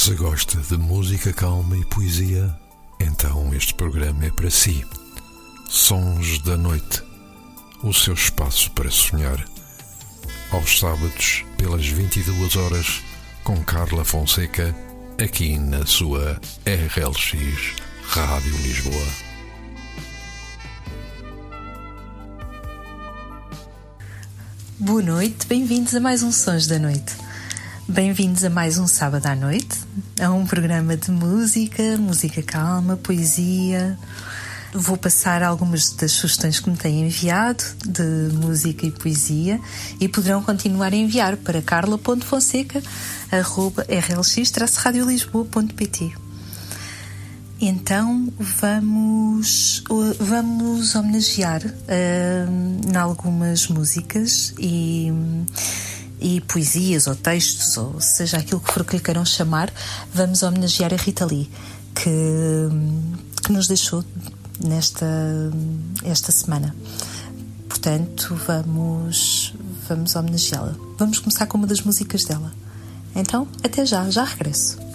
Se gosta de música calma e poesia, então este programa é para si. Sons da Noite o seu espaço para sonhar. Aos sábados, pelas 22 horas, com Carla Fonseca, aqui na sua RLX Rádio Lisboa. Boa noite, bem-vindos a mais um Sons da Noite. Bem-vindos a mais um sábado à noite, a um programa de música, música calma, poesia. Vou passar algumas das sugestões que me têm enviado de música e poesia e poderão continuar a enviar para carla.fonseca.rlx-radiolisboa.pt Então vamos, vamos homenagear uh, em algumas músicas e e poesias ou textos, ou seja aquilo que for que lhe queiram chamar, vamos homenagear a Rita Lee, que, que nos deixou nesta esta semana. Portanto, vamos vamos homenageá-la. Vamos começar com uma das músicas dela. Então, até já, já regresso.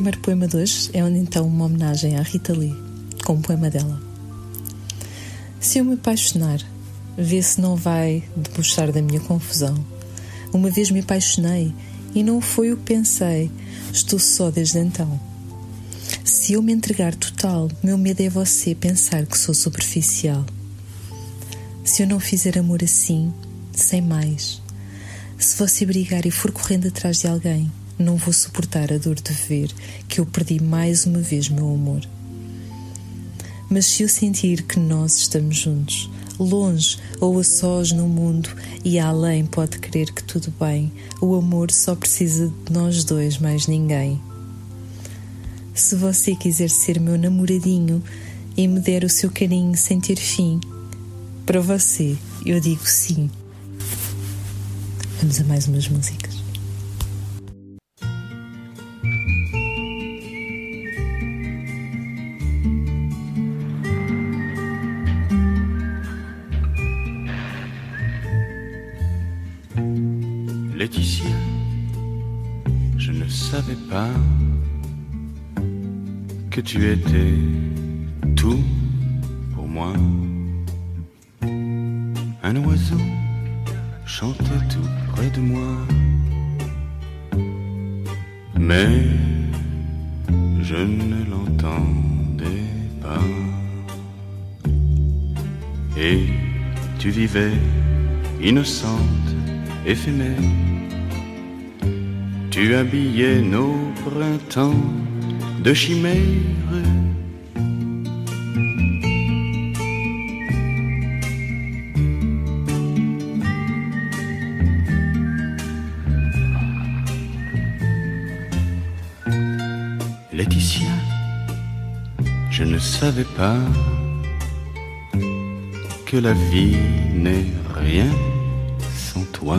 Primeiro poema de hoje é então uma homenagem à Rita Lee, com um poema dela. Se eu me apaixonar, vê se não vai debochar da minha confusão. Uma vez me apaixonei e não foi o que pensei, estou só desde então. Se eu me entregar total, meu medo é você pensar que sou superficial. Se eu não fizer amor assim, sem mais, se você brigar e for correndo atrás de alguém, não vou suportar a dor de ver que eu perdi mais uma vez meu amor. Mas se eu sentir que nós estamos juntos, longe ou a sós no mundo e além pode crer que tudo bem, o amor só precisa de nós dois, mais ninguém. Se você quiser ser meu namoradinho e me der o seu carinho sem ter fim, para você eu digo sim. Vamos a mais umas músicas. Savais pas que tu étais tout pour moi. Un oiseau chantait tout près de moi. Mais je ne l'entendais pas. Et tu vivais innocente, éphémère. Tu habillais nos printemps de chimères. Laetitia, je ne savais pas que la vie n'est rien sans toi.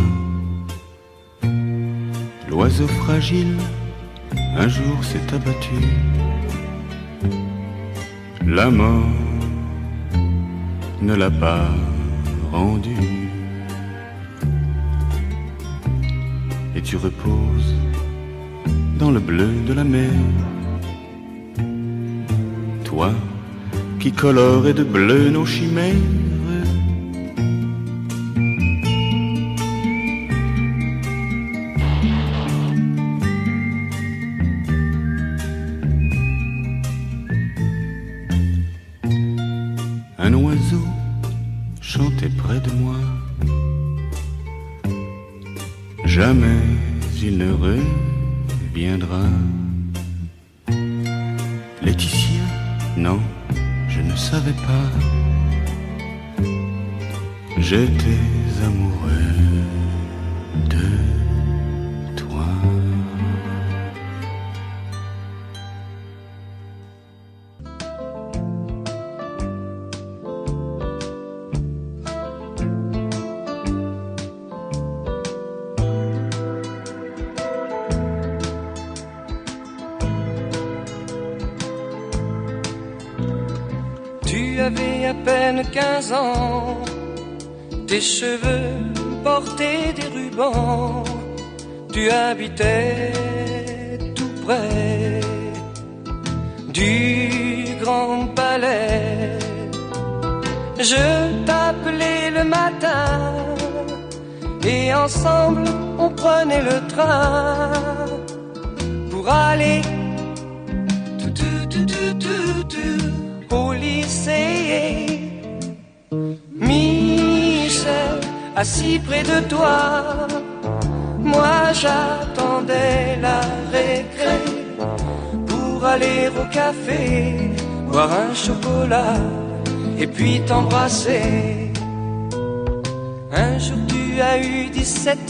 L'oiseau fragile un jour s'est abattu. La mort ne l'a pas rendu. Et tu reposes dans le bleu de la mer. Toi qui colorais de bleu nos chimères.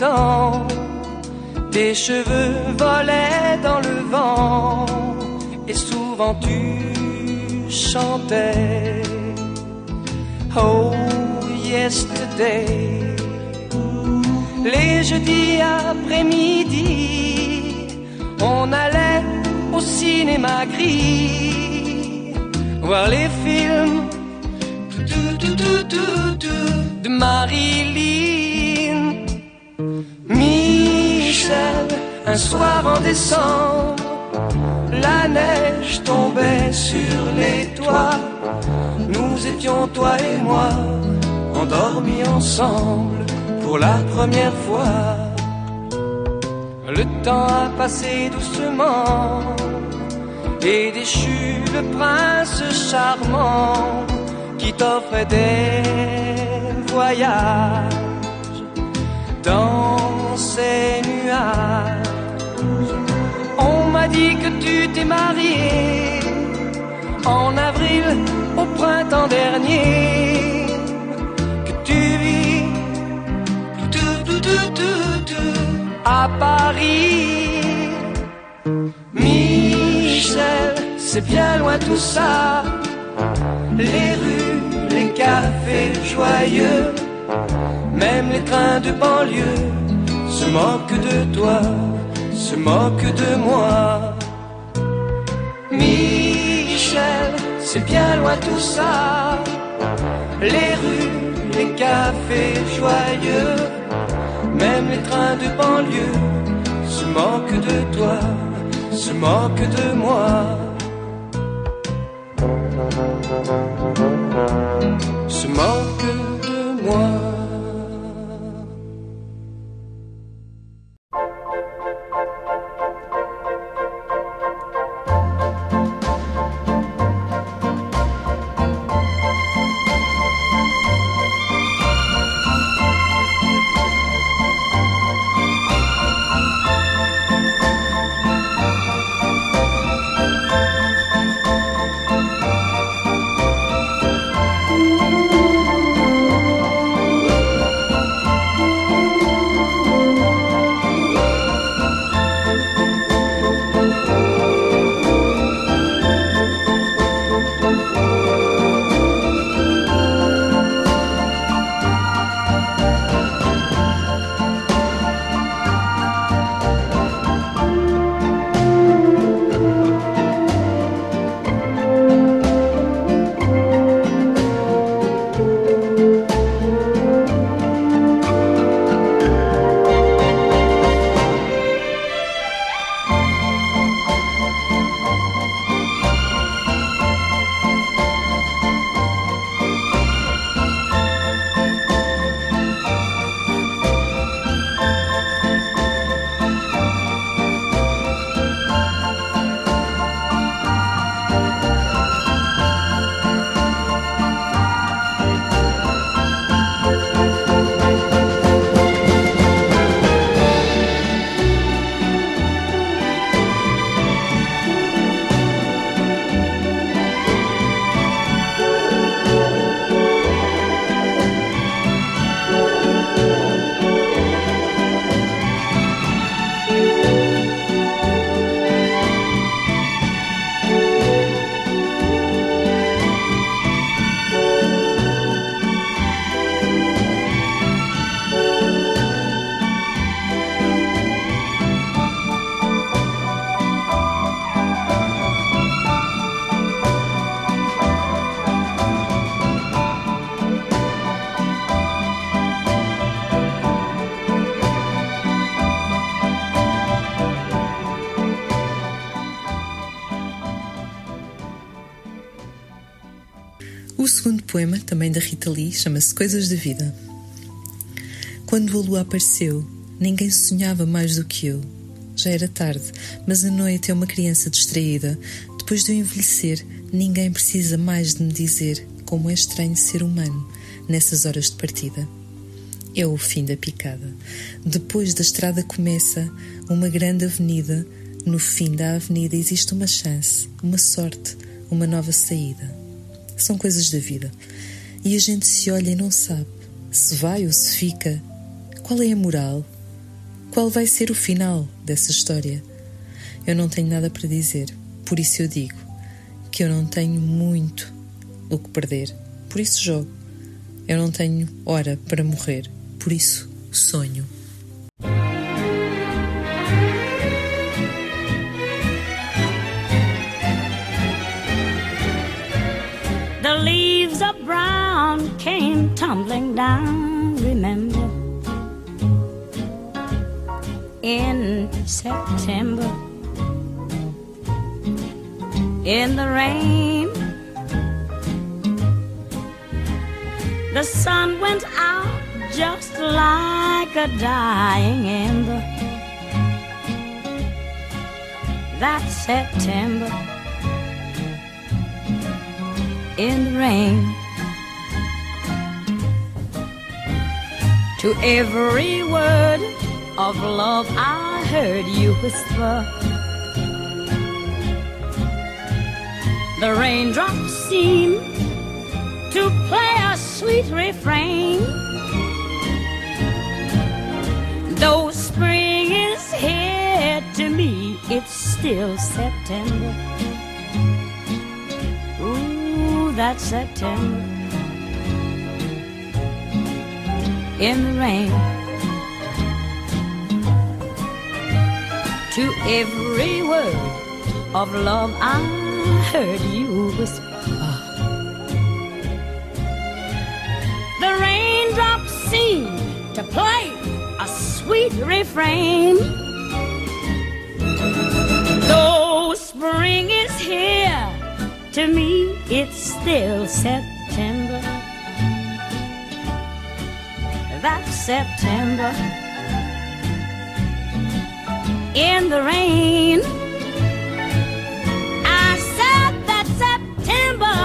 17 ans, tes cheveux volaient dans le vent et souvent tu chantais. Oh, yesterday. Les jeudis après-midi, on allait au cinéma gris voir les films de Marilyn. Un soir en décembre, La neige tombait sur les toits. Nous étions toi et moi endormis ensemble pour la première fois. Le temps a passé doucement et déchu le prince charmant qui t'offrait des voyages ces nuages. On m'a dit que tu t'es marié en avril au printemps dernier, que tu vis tout, tout, tout, tout, tout, à Paris. Michel, c'est bien loin tout ça, les rues, les cafés joyeux même les trains de banlieue se moquent de toi, se moquent de moi. Michel, c'est bien loin tout ça. Les rues, les cafés joyeux, même les trains de banlieue se moquent de toi, se moquent de moi. Se poema, também da Rita Lee, chama-se Coisas da Vida. Quando a lua apareceu, ninguém sonhava mais do que eu. Já era tarde, mas a noite é uma criança distraída. Depois de eu envelhecer, ninguém precisa mais de me dizer como é estranho ser humano nessas horas de partida. É o fim da picada. Depois da estrada começa uma grande avenida. No fim da avenida existe uma chance, uma sorte, uma nova saída. São coisas da vida. E a gente se olha e não sabe se vai ou se fica. Qual é a moral? Qual vai ser o final dessa história? Eu não tenho nada para dizer, por isso eu digo que eu não tenho muito o que perder, por isso jogo. Eu não tenho hora para morrer, por isso sonho. Came tumbling down, remember, in September. in the rain. The sun went out just like a dying ember. That September in the rain. To every word of love I heard you whisper. The raindrops seem to play a sweet refrain. Though spring is here to me, it's still September. Ooh, that's September. In the rain. To every word of love I heard you whisper. The raindrops seem to play a sweet refrain. Though spring is here, to me it's still September. That's September. In the rain. I said that September.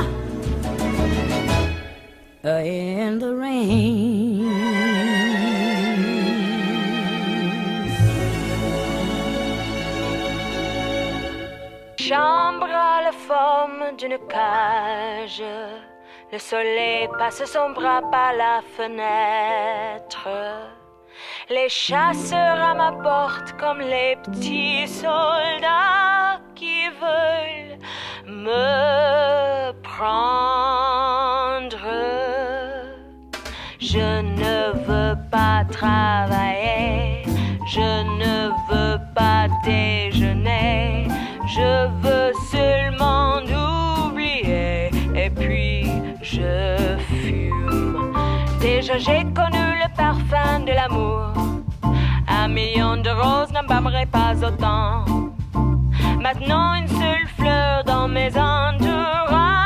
uh, In the rain. D'une cage. Le soleil passe son bras par la fenêtre. Les chasseurs à ma porte comme les petits soldats qui veulent me prendre. Je ne veux pas travailler, je ne veux pas déjeuner, je veux seulement je fume. Déjà j'ai connu le parfum de l'amour, un million de roses n'embâmerait pas autant. Maintenant une seule fleur dans mes entourages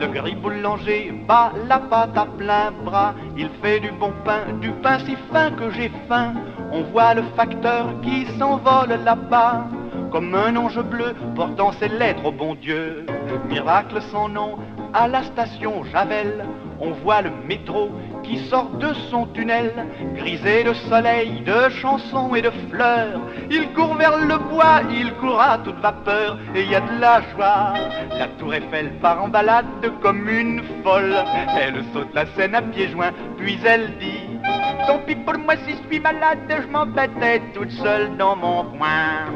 Le gris boulanger bat la pâte à plein bras, il fait du bon pain, du pain si fin que j'ai faim. On voit le facteur qui s'envole là-bas, comme un ange bleu portant ses lettres au bon Dieu. Miracle sans nom, à la station Javel, on voit le métro qui sort de son tunnel, grisé de soleil, de chansons et de fleurs. Il court vers le bois, il court à toute vapeur, et il y a de la joie. La tour Eiffel part en balade comme une folle. Elle saute la scène à pieds joints, puis elle dit Tant pis pour moi si je suis malade, je m'embêtais toute seule dans mon coin.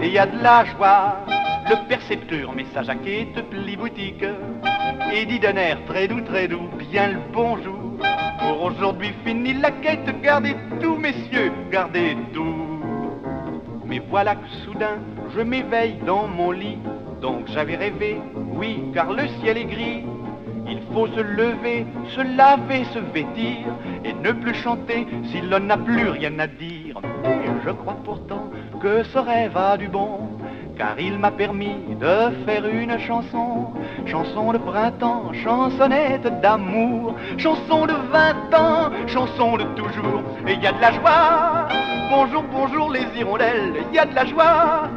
Et il y a de la joie. Le percepteur met sa jaquette pli boutique et dit d'un air très doux, très doux, bien le bonjour. Pour aujourd'hui fini la quête, gardez tout, messieurs, gardez tout. Mais voilà que soudain, je m'éveille dans mon lit. Donc j'avais rêvé, oui, car le ciel est gris. Il faut se lever, se laver, se vêtir et ne plus chanter si l'on n'a plus rien à dire. Et je crois pourtant que ce rêve a du bon car il m'a permis de faire une chanson, chanson de printemps, chansonnette d'amour, chanson de vingt ans, chanson de toujours, et il y a de la joie. Bonjour, bonjour les hirondelles, il y a de la joie.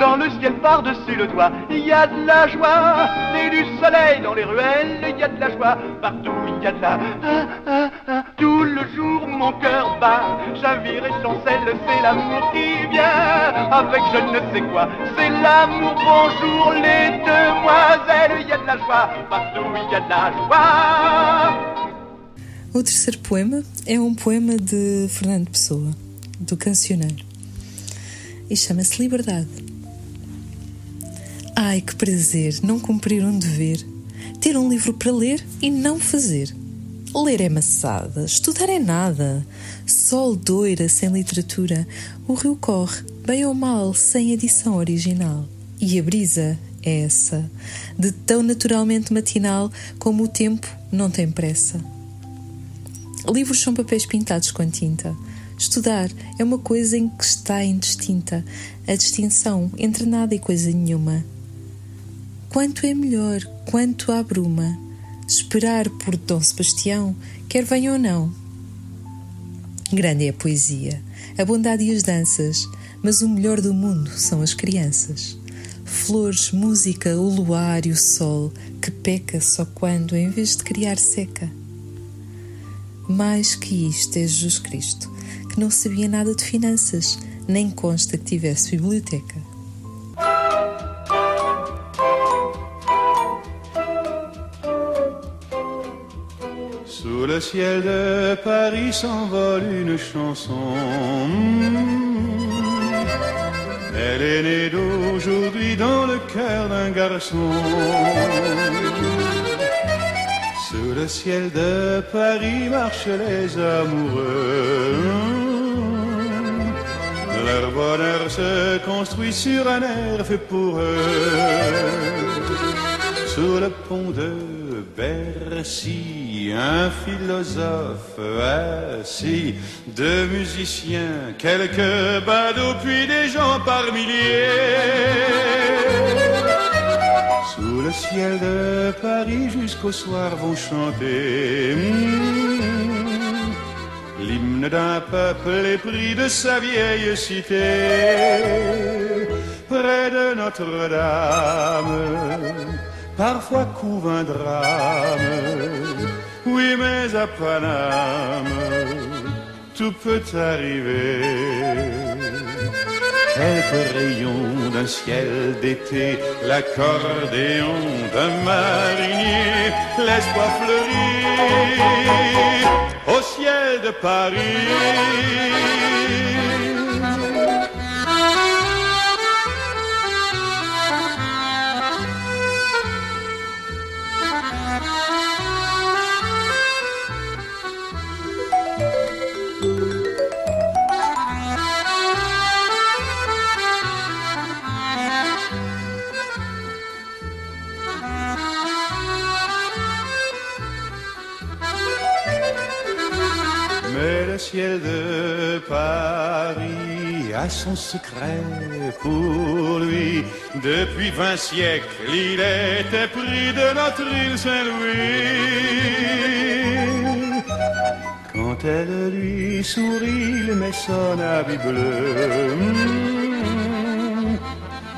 Dans le ciel par-dessus le toit, il y a de la joie. Et du soleil dans les ruelles, il y a de la joie. Partout, il y a de la... Ah, ah, ah. Tout le jour, mon cœur bat. Chavire et chancelle, c'est l'amour qui vient. Avec je ne sais quoi, c'est l'amour. Bonjour les demoiselles, il y a de la joie. Partout, il y a de la joie. O terceiro poema é um poema de Fernando Pessoa, do Cancioneiro, e chama-se Liberdade. Ai, que prazer não cumprir um dever, ter um livro para ler e não fazer. Ler é maçada, estudar é nada. Sol doira sem literatura, o rio corre, bem ou mal, sem edição original. E a brisa é essa, de tão naturalmente matinal como o tempo não tem pressa. Livros são papéis pintados com tinta. Estudar é uma coisa em que está indistinta a distinção entre nada e coisa nenhuma. Quanto é melhor, quanto há bruma, esperar por Dom Sebastião, quer venha ou não. Grande é a poesia, a bondade e as danças, mas o melhor do mundo são as crianças. Flores, música, o luar e o sol, que peca só quando, em vez de criar, seca. Mais que isto é Jesus Cristo, que não sabia nada de finanças, nem consta que tivesse biblioteca. Sous le ciel de Paris s'envole une chanson. Elle est née d'aujourd'hui dans le cœur d'un garçon. Sous le ciel de Paris marchent les amoureux. Leur bonheur se construit sur un air fait pour eux. Sous le pont de Bercy, un philosophe assis, deux musiciens, quelques badauds, puis des gens par milliers. Sous le ciel de Paris jusqu'au soir vont chanter hmm, l'hymne d'un peuple épris de sa vieille cité. Près de Notre-Dame, parfois couve un drame. Oui, mais à Paname, tout peut arriver. Quelques rayons d'un ciel d'été, l'accordéon d'un marinier, l'espoir fleurit au ciel de Paris. ciel de Paris a son secret pour lui. Depuis vingt siècles, il était pris de notre île Saint-Louis. Quand elle lui sourit, il met son habit bleu.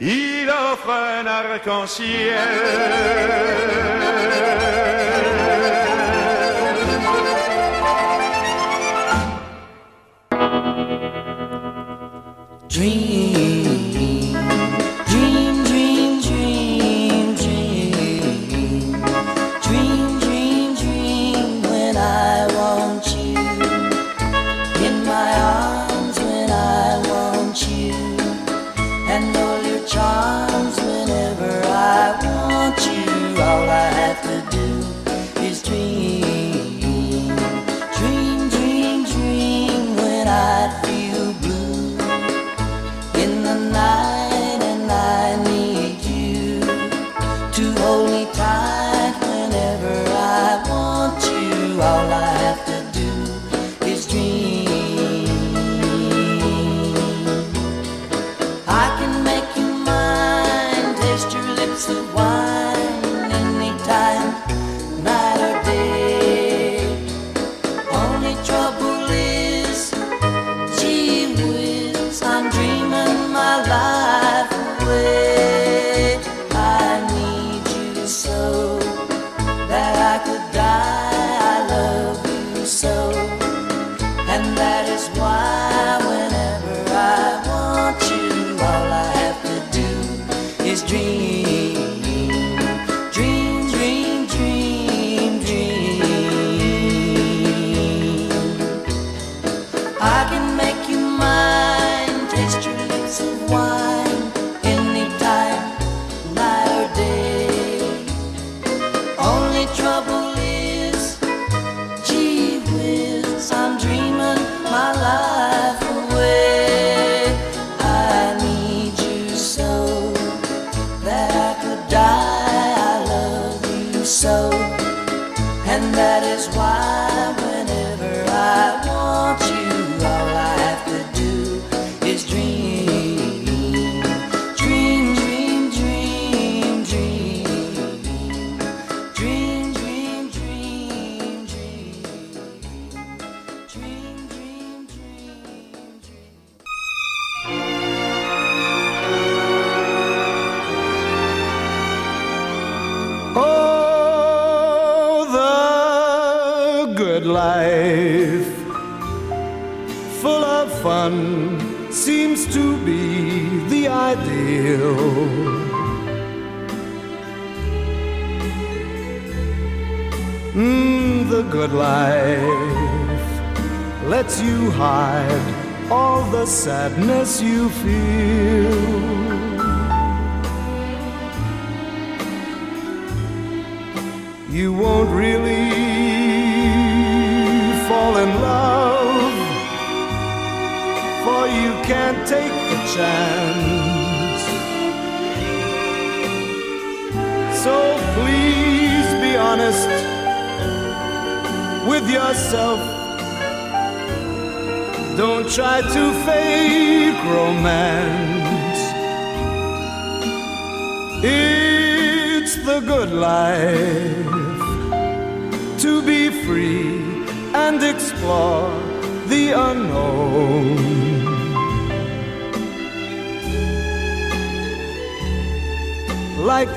il offre un arc-en-ciel.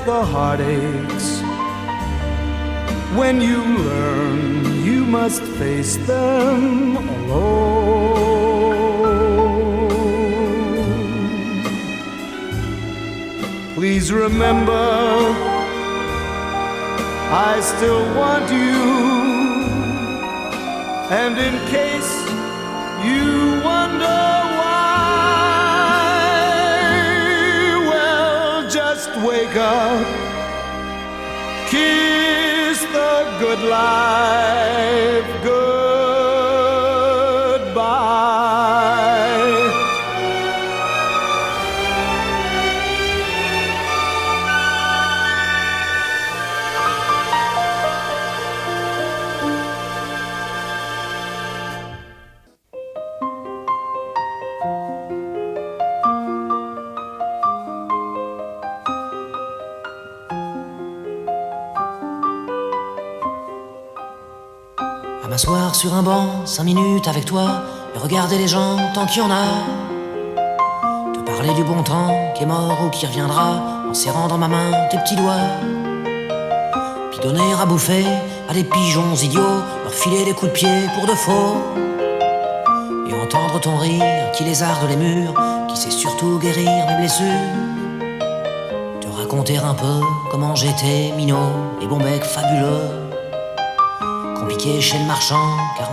the heartaches. When you learn, you must face them alone. Please remember, I still want you, and in case wake up, kiss the good life goodbye. Sur un banc, cinq minutes avec toi, et regarder les gens tant qu'il y en a. Te parler du bon temps qui est mort ou qui reviendra, en serrant dans ma main tes petits doigts. Puis donner à bouffer à des pigeons idiots, leur filer des coups de pied pour de faux. Et entendre ton rire qui lézarde les murs, qui sait surtout guérir mes blessures. Te raconter un peu comment j'étais minot et bon bec fabuleux. Compliqué chez le marchand,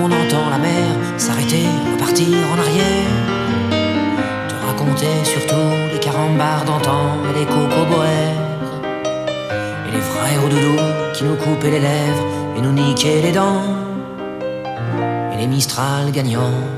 on entend la mer s'arrêter, repartir en arrière. Te raconter surtout les carambars d'antan et les cocoboères et les frères au doudou qui nous coupaient les lèvres et nous niquaient les dents et les Mistral gagnants.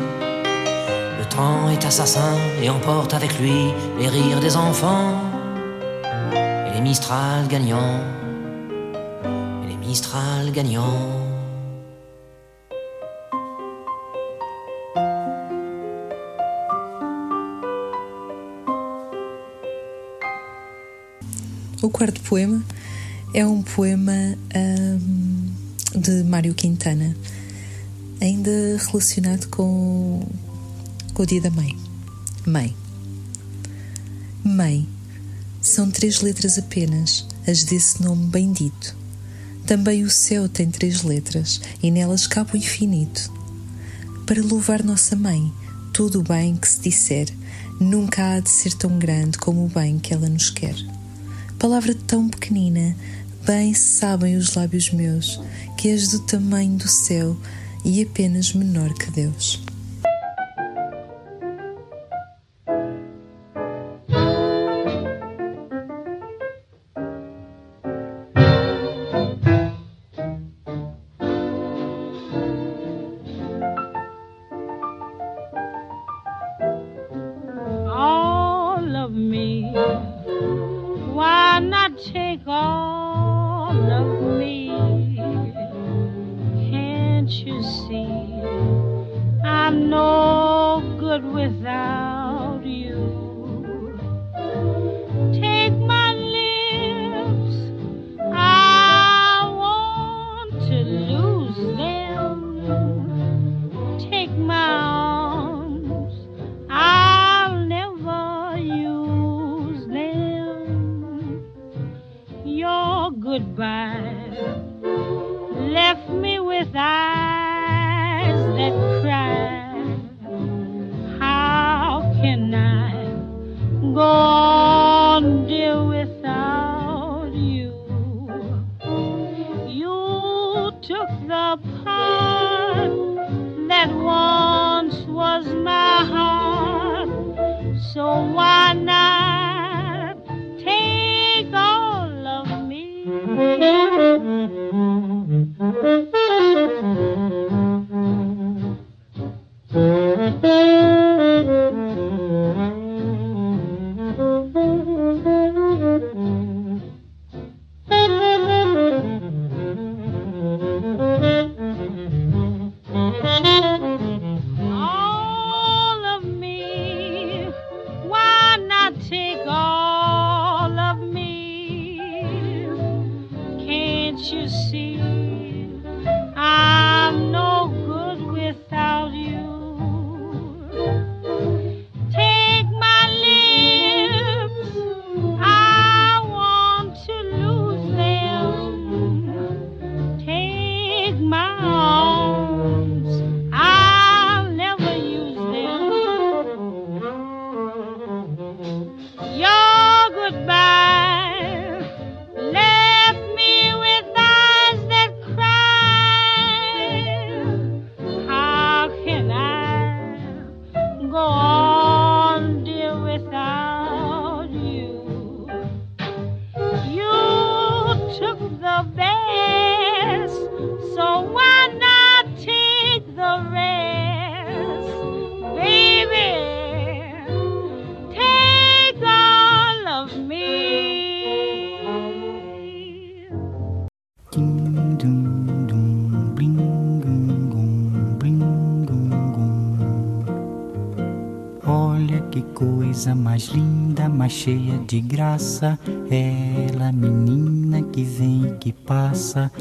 Temps est assassin et emporte avec lui les rires des enfants et les Mistral gagnants. Et les Mistral gagnants. O quarto poema é um poema hum, de Mário Quintana, ainda relacionado com, com o dia da mãe. Mãe. Mãe. São três letras apenas, as desse nome bendito. Também o céu tem três letras e nelas cabe o infinito. Para louvar nossa mãe, todo o bem que se disser, nunca há de ser tão grande como o bem que ela nos quer. Palavra tão pequenina, bem sabem os lábios meus que és do tamanho do céu e apenas menor que Deus. The best, so why not take the rest, baby? Take all of me. Ding dum dum bling gum gum bling. Olha que coisa mais linda, mais cheia de graça. Ela, menina que vem e que passa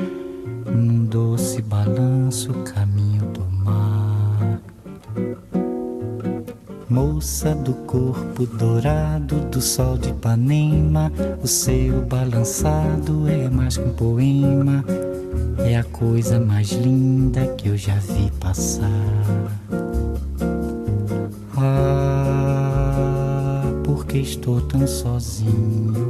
num doce balanço, caminho do mar. Moça do corpo dourado do sol de Ipanema, o seu balançado é mais que um poema, é a coisa mais linda que eu já vi passar. Ah, porque estou tão sozinho.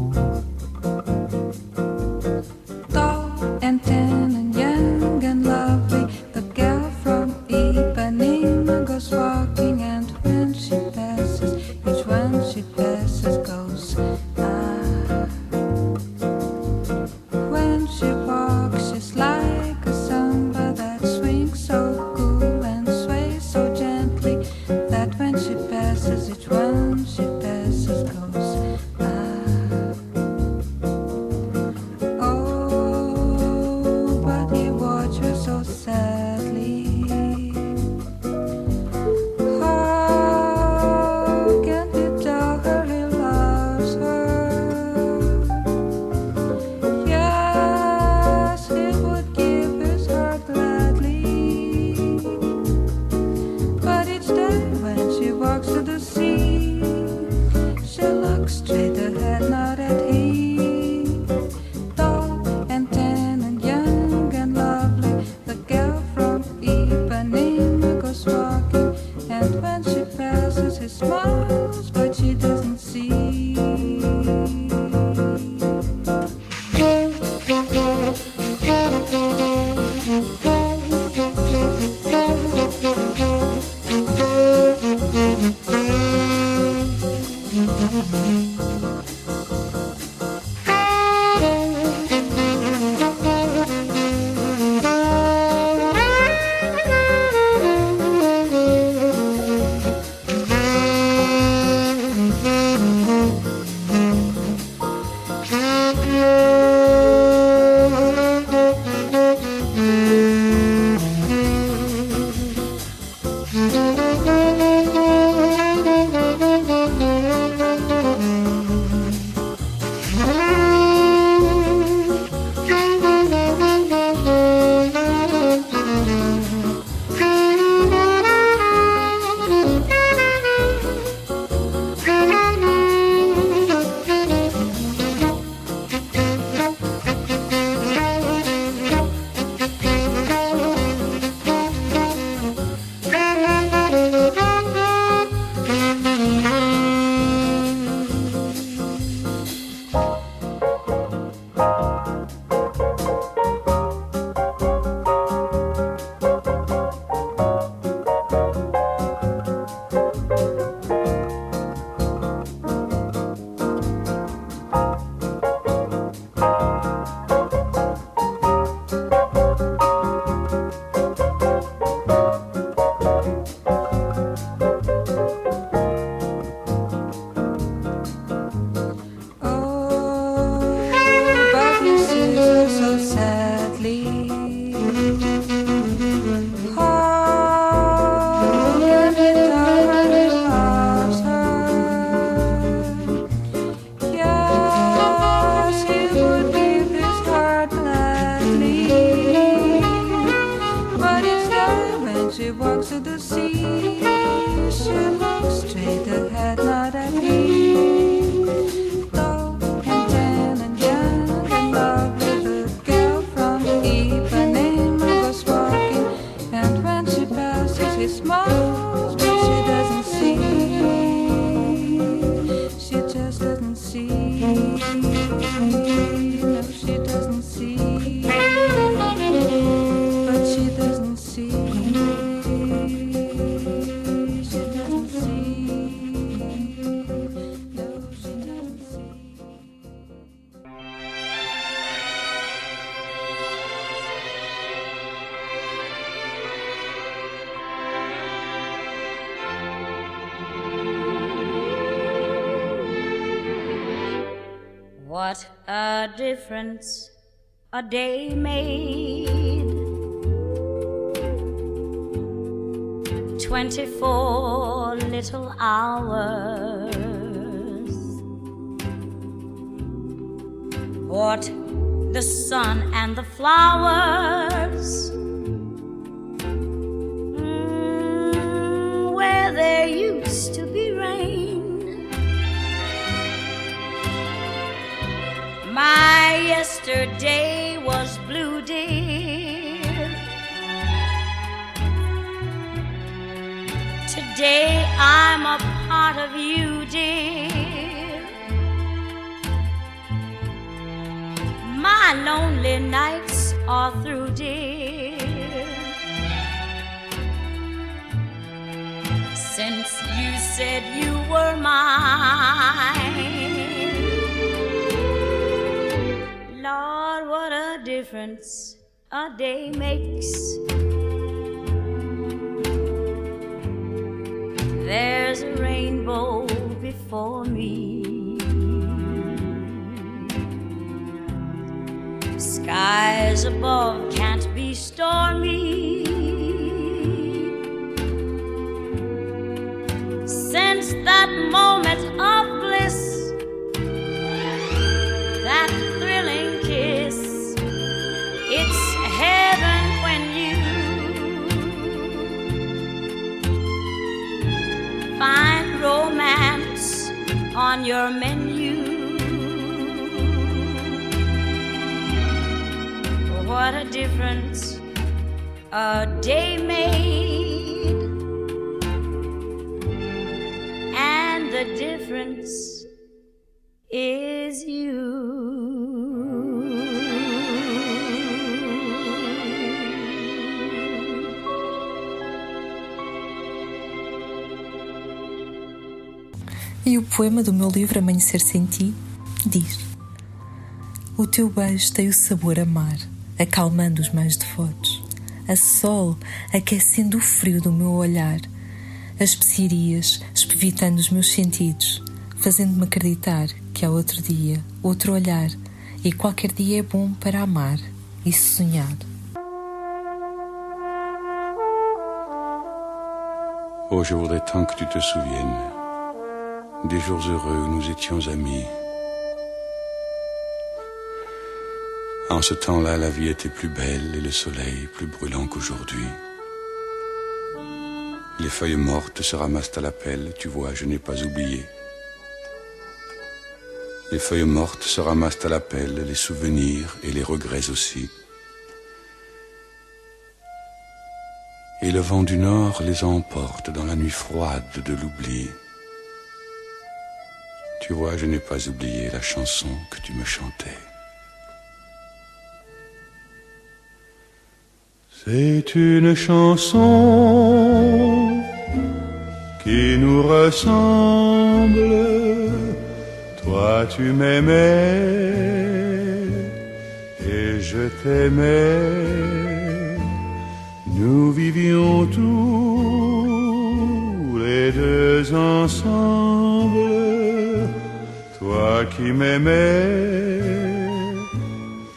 A day made. Twenty-four little hours. What the sun and the flowers. Mm, where there used to be rain. My yesterday of you, dear. My lonely nights are through, dear. Since you said you were mine. Lord, what a difference a day makes. There's rainbow before me. Skies above can't be stormy. Since that moment your menu. What a difference a day made, and the difference is you. Poema do meu livro Amanhecer Sem Ti diz: O teu beijo tem o sabor a mar, acalmando os mais devotos, a sol aquecendo o frio do meu olhar, as especiarias espevitando os meus sentidos, fazendo-me acreditar que há outro dia, outro olhar, e qualquer dia é bom para amar e sonhar. Oh, je voudrais tant que tu te souviennes des jours heureux où nous étions amis. En ce temps-là, la vie était plus belle et le soleil plus brûlant qu'aujourd'hui. Les feuilles mortes se ramassent à la pelle, tu vois, je n'ai pas oublié. Les feuilles mortes se ramassent à la pelle, les souvenirs et les regrets aussi. Et le vent du nord les emporte dans la nuit froide de l'oubli. Tu vois, je n'ai pas oublié la chanson que tu me chantais. C'est une chanson qui nous ressemble. Toi tu m'aimais et je t'aimais. Nous vivions tous les deux ensemble. Toi qui m'aimais,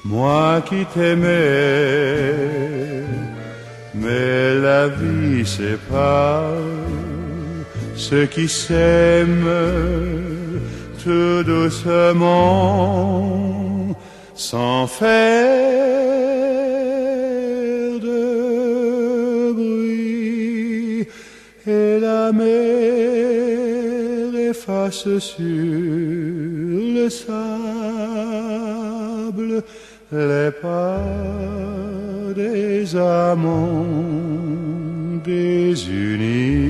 moi qui t'aimais. Mais la vie sépare ceux qui s'aiment tout doucement, sans faire de bruit. Et la mer efface sur le sable les pas des amants désunis.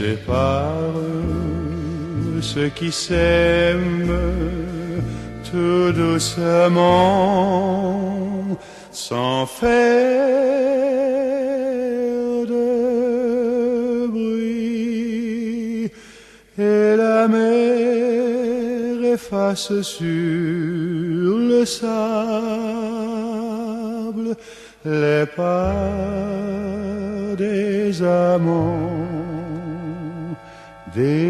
sépare ceux qui s'aiment tout doucement sans faire de bruit. Et la mer efface sur le sable This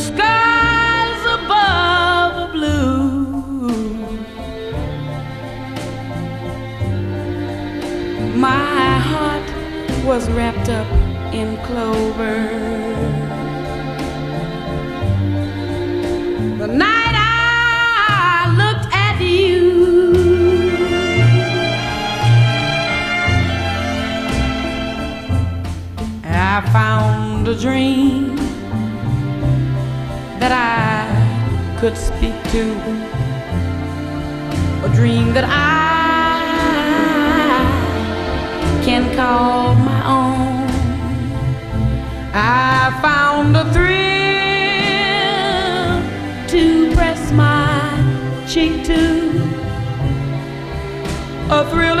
skies above are blue. My heart was wrapped up in clover. The night I looked at you, I found a dream that I could speak to, a dream that I can call my own. I found a thrill to press my cheek to, a thrill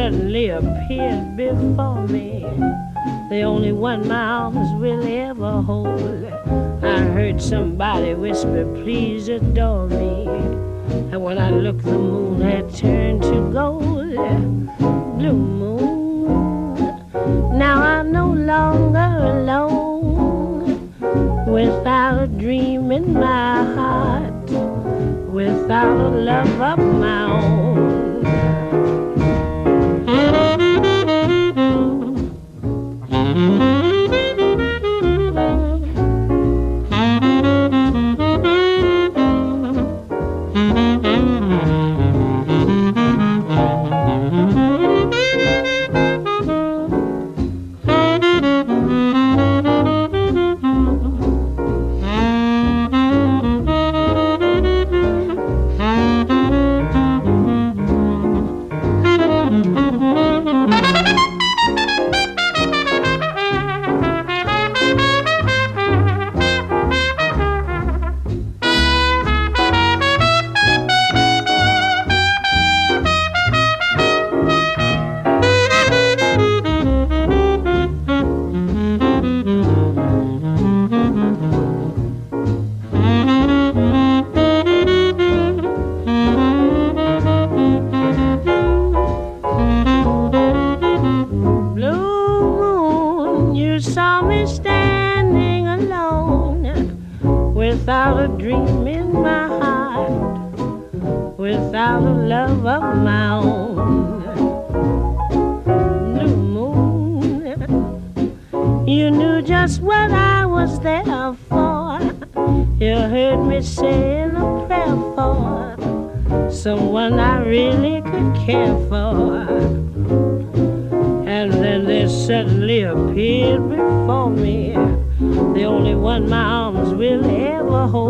Suddenly appeared before me the only one my arms will ever hold. I heard somebody whisper, Please adore me. And when I looked, the moon had turned to gold. Blue moon, now I'm no longer alone without a dream in my heart, without a love of my own. A love of my own. Blue moon, you knew just what I was there for. You heard me saying a prayer for someone I really could care for. And then there suddenly appeared before me the only one my arms will ever hold.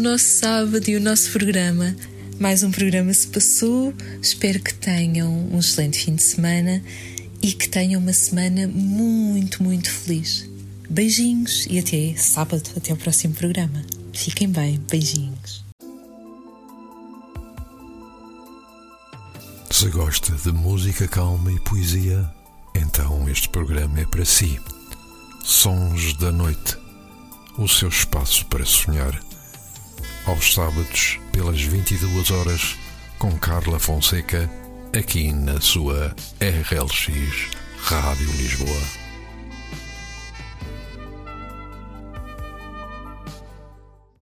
o nosso sábado e o nosso programa. Mais um programa se passou. Espero que tenham um excelente fim de semana e que tenham uma semana muito, muito feliz. Beijinhos e até sábado, até o próximo programa. Fiquem bem, beijinhos. Se gosta de música calma e poesia, então este programa é para si. Sons da Noite o seu espaço para sonhar. Aos sábados, pelas 22 horas, com Carla Fonseca, aqui na sua RLX Rádio Lisboa.